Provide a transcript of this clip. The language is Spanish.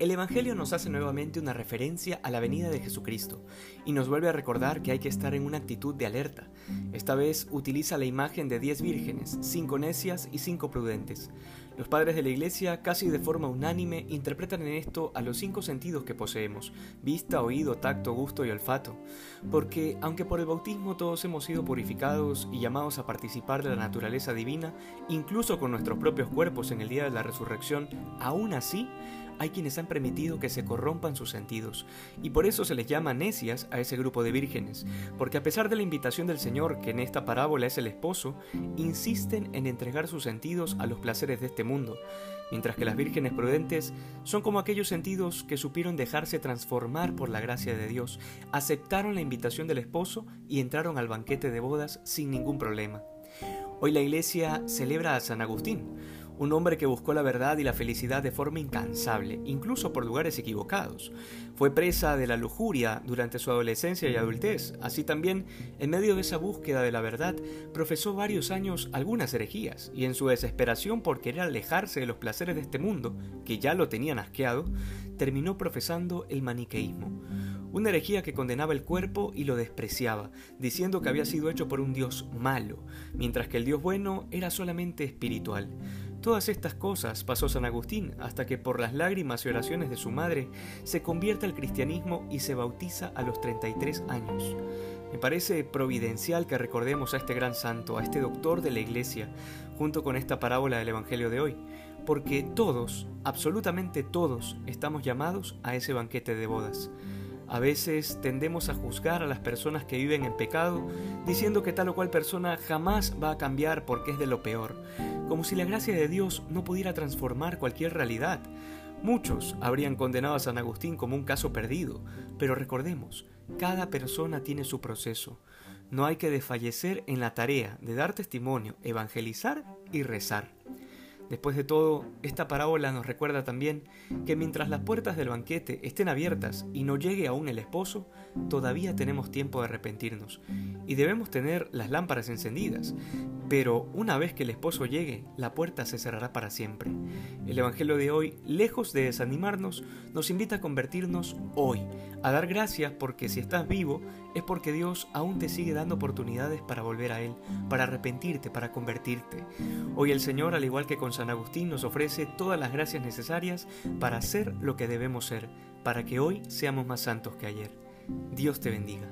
El Evangelio nos hace nuevamente una referencia a la venida de Jesucristo y nos vuelve a recordar que hay que estar en una actitud de alerta. Esta vez utiliza la imagen de diez vírgenes, cinco necias y cinco prudentes. Los padres de la Iglesia, casi de forma unánime, interpretan en esto a los cinco sentidos que poseemos, vista, oído, tacto, gusto y olfato, porque aunque por el bautismo todos hemos sido purificados y llamados a participar de la naturaleza divina, incluso con nuestros propios cuerpos en el día de la resurrección, aún así, hay quienes han permitido que se corrompan sus sentidos, y por eso se les llama necias a ese grupo de vírgenes, porque a pesar de la invitación del Señor, que en esta parábola es el esposo, insisten en entregar sus sentidos a los placeres de este mundo, mientras que las vírgenes prudentes son como aquellos sentidos que supieron dejarse transformar por la gracia de Dios, aceptaron la invitación del esposo y entraron al banquete de bodas sin ningún problema. Hoy la iglesia celebra a San Agustín, un hombre que buscó la verdad y la felicidad de forma incansable, incluso por lugares equivocados. Fue presa de la lujuria durante su adolescencia y adultez. Así también, en medio de esa búsqueda de la verdad, profesó varios años algunas herejías, y en su desesperación por querer alejarse de los placeres de este mundo, que ya lo tenían asqueado, terminó profesando el maniqueísmo una herejía que condenaba el cuerpo y lo despreciaba, diciendo que había sido hecho por un Dios malo, mientras que el Dios bueno era solamente espiritual. Todas estas cosas pasó San Agustín hasta que por las lágrimas y oraciones de su madre se convierte al cristianismo y se bautiza a los 33 años. Me parece providencial que recordemos a este gran santo, a este doctor de la Iglesia, junto con esta parábola del Evangelio de hoy, porque todos, absolutamente todos, estamos llamados a ese banquete de bodas. A veces tendemos a juzgar a las personas que viven en pecado, diciendo que tal o cual persona jamás va a cambiar porque es de lo peor como si la gracia de Dios no pudiera transformar cualquier realidad. Muchos habrían condenado a San Agustín como un caso perdido, pero recordemos, cada persona tiene su proceso. No hay que desfallecer en la tarea de dar testimonio, evangelizar y rezar. Después de todo, esta parábola nos recuerda también que mientras las puertas del banquete estén abiertas y no llegue aún el esposo, todavía tenemos tiempo de arrepentirnos y debemos tener las lámparas encendidas. Pero una vez que el esposo llegue, la puerta se cerrará para siempre. El Evangelio de hoy, lejos de desanimarnos, nos invita a convertirnos hoy, a dar gracias porque si estás vivo es porque Dios aún te sigue dando oportunidades para volver a Él, para arrepentirte, para convertirte. Hoy el Señor, al igual que con San Agustín, nos ofrece todas las gracias necesarias para ser lo que debemos ser, para que hoy seamos más santos que ayer. Dios te bendiga.